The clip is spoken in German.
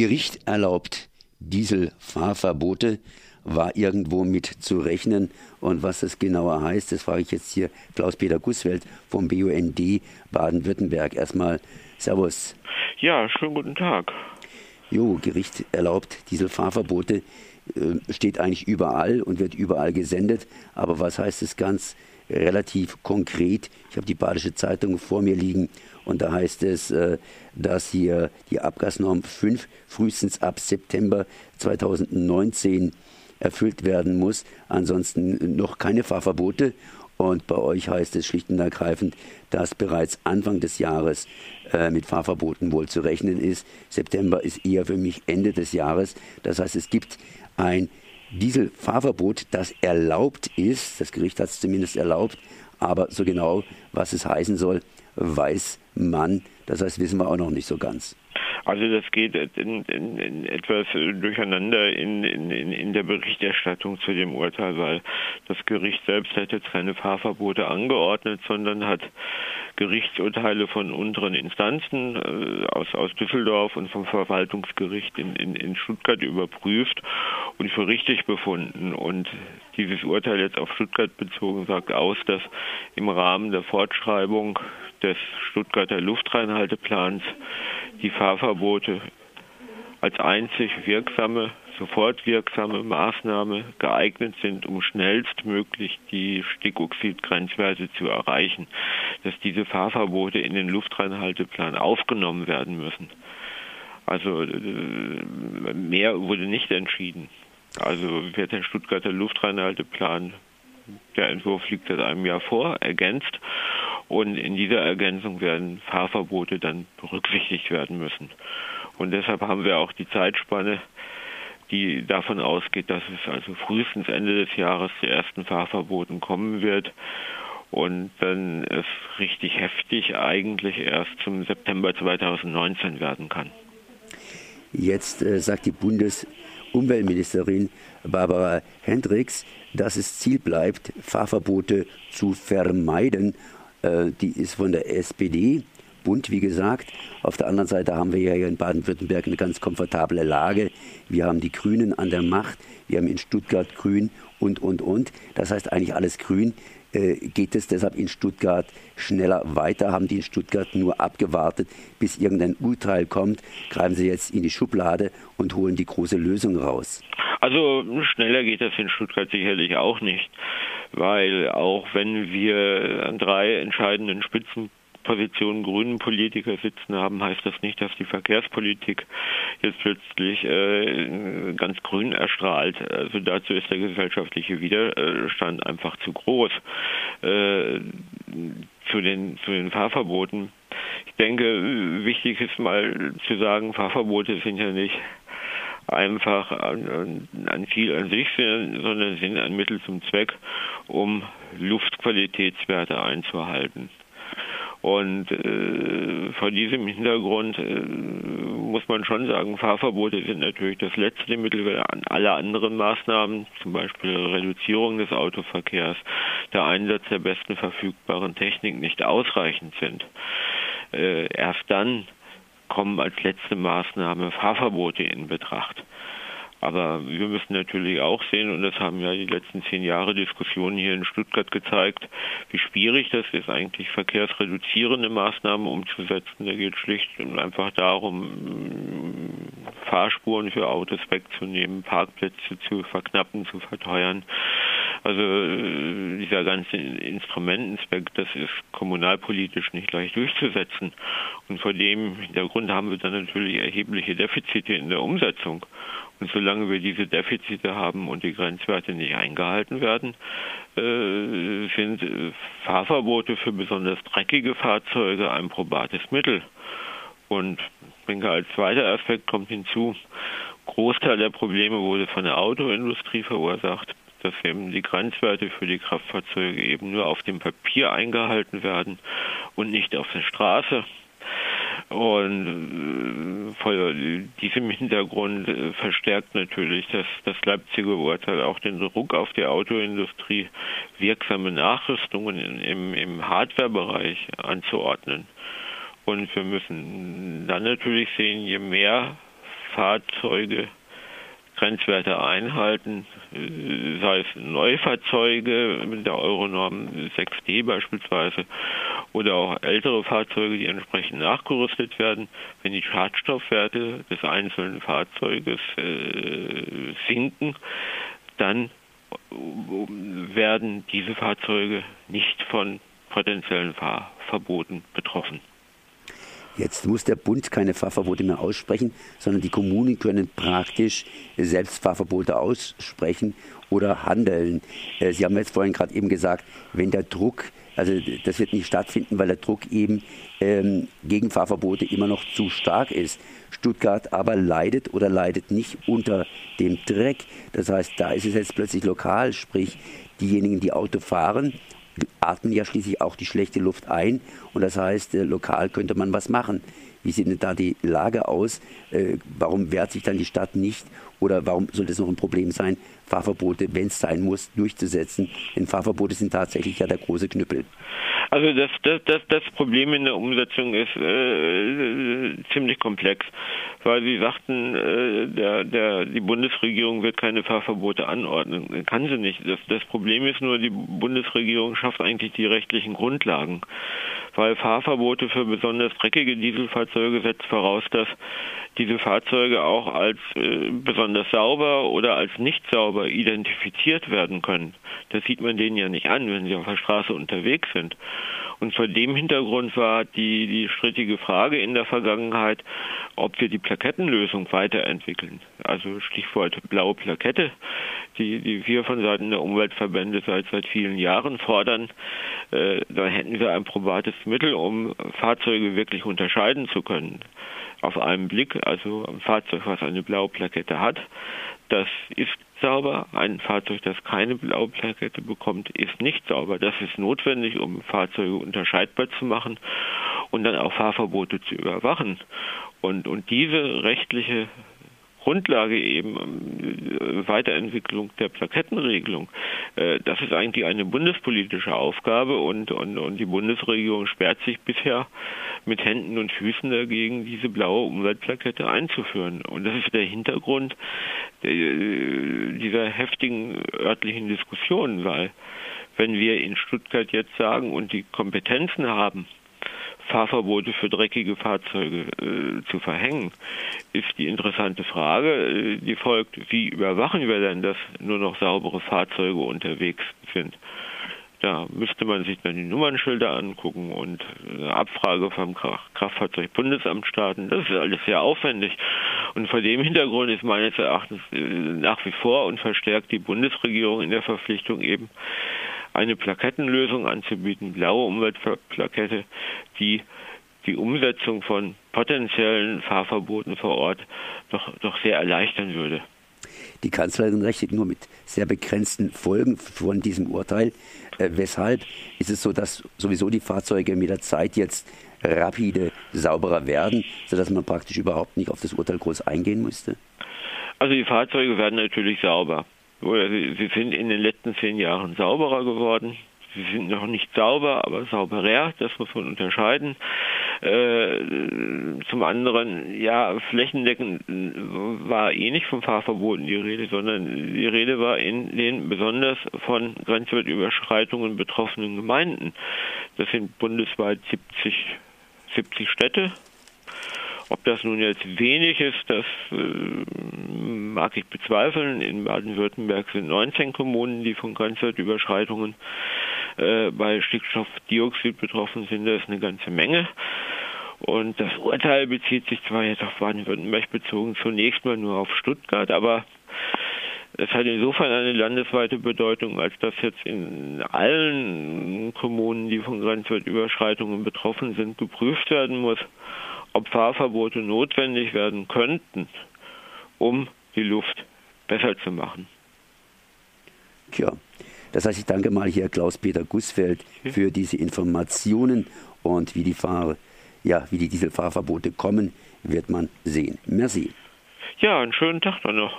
Gericht erlaubt Dieselfahrverbote war irgendwo mit zu rechnen. Und was das genauer heißt, das frage ich jetzt hier Klaus-Peter Gusswelt vom BUND Baden-Württemberg. Erstmal Servus. Ja, schönen guten Tag. Jo, Gericht erlaubt Dieselfahrverbote, äh, steht eigentlich überall und wird überall gesendet. Aber was heißt es ganz relativ konkret? Ich habe die Badische Zeitung vor mir liegen und da heißt es, äh, dass hier die Abgasnorm 5 frühestens ab September 2019 erfüllt werden muss. Ansonsten noch keine Fahrverbote. Und bei euch heißt es schlicht und ergreifend, dass bereits Anfang des Jahres äh, mit Fahrverboten wohl zu rechnen ist. September ist eher für mich Ende des Jahres. Das heißt, es gibt ein Dieselfahrverbot, das erlaubt ist. Das Gericht hat es zumindest erlaubt. Aber so genau, was es heißen soll, weiß man. Das heißt, wissen wir auch noch nicht so ganz. Also das geht in, in, in etwas durcheinander in, in, der Berichterstattung zu dem Urteil, weil das Gericht selbst hat jetzt keine Fahrverbote angeordnet, sondern hat Gerichtsurteile von unteren Instanzen äh, aus, aus Düsseldorf und vom Verwaltungsgericht in, Stuttgart überprüft und für richtig befunden. Und dieses Urteil jetzt auf Stuttgart bezogen sagt aus, dass im Rahmen der Fortschreibung des Stuttgarter Luftreinhalteplans die Fahrverbote als einzig wirksame, sofort wirksame Maßnahme geeignet sind, um schnellstmöglich die Stickoxidgrenzwerte zu erreichen, dass diese Fahrverbote in den Luftreinhalteplan aufgenommen werden müssen. Also äh, mehr wurde nicht entschieden. Also wird der Stuttgarter Luftreinhalteplan, der Entwurf liegt seit einem Jahr vor, ergänzt und in dieser Ergänzung werden Fahrverbote dann berücksichtigt werden müssen. Und deshalb haben wir auch die Zeitspanne, die davon ausgeht, dass es also frühestens Ende des Jahres zu ersten Fahrverboten kommen wird und dann es richtig heftig eigentlich erst zum September 2019 werden kann. Jetzt äh, sagt die Bundesumweltministerin Barbara Hendricks, dass es Ziel bleibt, Fahrverbote zu vermeiden die ist von der SPD, bunt wie gesagt. Auf der anderen Seite haben wir ja hier in Baden-Württemberg eine ganz komfortable Lage. Wir haben die Grünen an der Macht, wir haben in Stuttgart Grün und, und, und. Das heißt eigentlich alles Grün. Äh, geht es deshalb in Stuttgart schneller weiter? Haben die in Stuttgart nur abgewartet, bis irgendein Urteil kommt? Greifen sie jetzt in die Schublade und holen die große Lösung raus? Also schneller geht das in Stuttgart sicherlich auch nicht weil auch wenn wir an drei entscheidenden Spitzenpositionen grünen Politiker sitzen haben, heißt das nicht, dass die Verkehrspolitik jetzt plötzlich äh, ganz grün erstrahlt. Also dazu ist der gesellschaftliche Widerstand einfach zu groß. Äh, zu den, zu den Fahrverboten. Ich denke, wichtig ist mal zu sagen, Fahrverbote sind ja nicht einfach ein, Ziel an sich, sondern sind ein Mittel zum Zweck, um Luftqualitätswerte einzuhalten. Und äh, vor diesem Hintergrund äh, muss man schon sagen, Fahrverbote sind natürlich das letzte Mittel, weil alle anderen Maßnahmen, zum Beispiel Reduzierung des Autoverkehrs, der Einsatz der besten verfügbaren Technik nicht ausreichend sind. Äh, erst dann kommen als letzte Maßnahme Fahrverbote in Betracht. Aber wir müssen natürlich auch sehen, und das haben ja die letzten zehn Jahre Diskussionen hier in Stuttgart gezeigt, wie schwierig das ist, eigentlich verkehrsreduzierende Maßnahmen umzusetzen. Da geht schlicht und einfach darum, Fahrspuren für Autos wegzunehmen, Parkplätze zu verknappen, zu verteuern. Also äh, dieser ganze Instrumentenspekt, das ist kommunalpolitisch nicht leicht durchzusetzen. Und vor dem Hintergrund haben wir dann natürlich erhebliche Defizite in der Umsetzung. Und solange wir diese Defizite haben und die Grenzwerte nicht eingehalten werden, äh, sind Fahrverbote für besonders dreckige Fahrzeuge ein probates Mittel. Und ich denke, als zweiter Aspekt kommt hinzu, Großteil der Probleme wurde von der Autoindustrie verursacht, dass eben die Grenzwerte für die Kraftfahrzeuge eben nur auf dem Papier eingehalten werden und nicht auf der Straße. Und äh, vor diesem Hintergrund äh, verstärkt natürlich das, das Leipziger Urteil auch den Druck auf die Autoindustrie, wirksame Nachrüstungen im, im Hardwarebereich anzuordnen. Und wir müssen dann natürlich sehen, je mehr Fahrzeuge Grenzwerte einhalten, äh, sei es Neufahrzeuge mit der Euronorm 6D beispielsweise oder auch ältere Fahrzeuge, die entsprechend nachgerüstet werden. Wenn die Schadstoffwerte des einzelnen Fahrzeuges äh, sinken, dann werden diese Fahrzeuge nicht von potenziellen Fahrverboten betroffen. Jetzt muss der Bund keine Fahrverbote mehr aussprechen, sondern die Kommunen können praktisch selbst Fahrverbote aussprechen oder handeln. Äh, Sie haben jetzt vorhin gerade eben gesagt, wenn der Druck, also das wird nicht stattfinden, weil der Druck eben ähm, gegen Fahrverbote immer noch zu stark ist. Stuttgart aber leidet oder leidet nicht unter dem Dreck. Das heißt, da ist es jetzt plötzlich lokal, sprich diejenigen, die Auto fahren, atmen ja schließlich auch die schlechte Luft ein und das heißt, äh, lokal könnte man was machen. Wie sieht denn da die Lage aus? Äh, warum wehrt sich dann die Stadt nicht oder warum soll das noch ein Problem sein, Fahrverbote, wenn es sein muss, durchzusetzen? Denn Fahrverbote sind tatsächlich ja der große Knüppel. Also das, das, das, das Problem in der Umsetzung ist äh, ziemlich komplex, weil Sie sagten, äh, der, der, die Bundesregierung wird keine Fahrverbote anordnen. Kann sie nicht. Das, das Problem ist nur, die Bundesregierung schafft eigentlich die rechtlichen Grundlagen, weil Fahrverbote für besonders dreckige Dieselfahrzeuge setzt voraus, dass diese Fahrzeuge auch als äh, besonders sauber oder als nicht sauber identifiziert werden können. Das sieht man denen ja nicht an, wenn sie auf der Straße unterwegs sind. Und vor dem Hintergrund war die, die strittige Frage in der Vergangenheit, ob wir die Plakettenlösung weiterentwickeln. Also Stichwort blaue Plakette, die, die wir von Seiten der Umweltverbände seit, seit vielen Jahren fordern. Äh, da hätten wir ein probates Mittel, um Fahrzeuge wirklich unterscheiden zu können auf einen Blick, also ein Fahrzeug, was eine blaue Plakette hat, das ist sauber. Ein Fahrzeug, das keine blaue Plakette bekommt, ist nicht sauber. Das ist notwendig, um Fahrzeuge unterscheidbar zu machen und dann auch Fahrverbote zu überwachen. Und, und diese rechtliche Grundlage eben äh, Weiterentwicklung der Plakettenregelung. Äh, das ist eigentlich eine bundespolitische Aufgabe und, und, und die Bundesregierung sperrt sich bisher mit Händen und Füßen dagegen, diese blaue Umweltplakette einzuführen. Und das ist der Hintergrund äh, dieser heftigen örtlichen Diskussionen, weil wenn wir in Stuttgart jetzt sagen und die Kompetenzen haben, Fahrverbote für dreckige Fahrzeuge äh, zu verhängen, ist die interessante Frage, äh, die folgt, wie überwachen wir denn, dass nur noch saubere Fahrzeuge unterwegs sind? Da müsste man sich dann die Nummernschilder angucken und eine Abfrage vom Kraftfahrzeugbundesamt starten. Das ist alles sehr aufwendig. Und vor dem Hintergrund ist meines Erachtens äh, nach wie vor und verstärkt die Bundesregierung in der Verpflichtung eben eine Plakettenlösung anzubieten, blaue Umweltplakette, die die Umsetzung von potenziellen Fahrverboten vor Ort doch, doch sehr erleichtern würde. Die Kanzlerin rechnet nur mit sehr begrenzten Folgen von diesem Urteil. Äh, weshalb ist es so, dass sowieso die Fahrzeuge mit der Zeit jetzt rapide sauberer werden, sodass man praktisch überhaupt nicht auf das Urteil groß eingehen müsste? Also die Fahrzeuge werden natürlich sauber. Sie sind in den letzten zehn Jahren sauberer geworden. Sie sind noch nicht sauber, aber sauberer, das muss man unterscheiden. Äh, zum anderen, ja, flächendeckend war eh nicht vom Fahrverboten die Rede, sondern die Rede war in den besonders von Grenzwertüberschreitungen betroffenen Gemeinden. Das sind bundesweit 70, 70 Städte, ob das nun jetzt wenig ist, das äh, mag ich bezweifeln. In Baden-Württemberg sind 19 Kommunen, die von Grenzwertüberschreitungen äh, bei Stickstoffdioxid betroffen sind. Das ist eine ganze Menge. Und das Urteil bezieht sich zwar jetzt auf Baden-Württemberg bezogen zunächst mal nur auf Stuttgart, aber es hat insofern eine landesweite Bedeutung, als dass jetzt in allen Kommunen, die von Grenzwertüberschreitungen betroffen sind, geprüft werden muss, ob Fahrverbote notwendig werden könnten, um die Luft besser zu machen. Tja, das heißt, ich danke mal hier Klaus-Peter Gussfeld für diese Informationen und wie die Fahr ja, wie die Dieselfahrverbote kommen, wird man sehen. Merci. Ja, einen schönen Tag dann noch.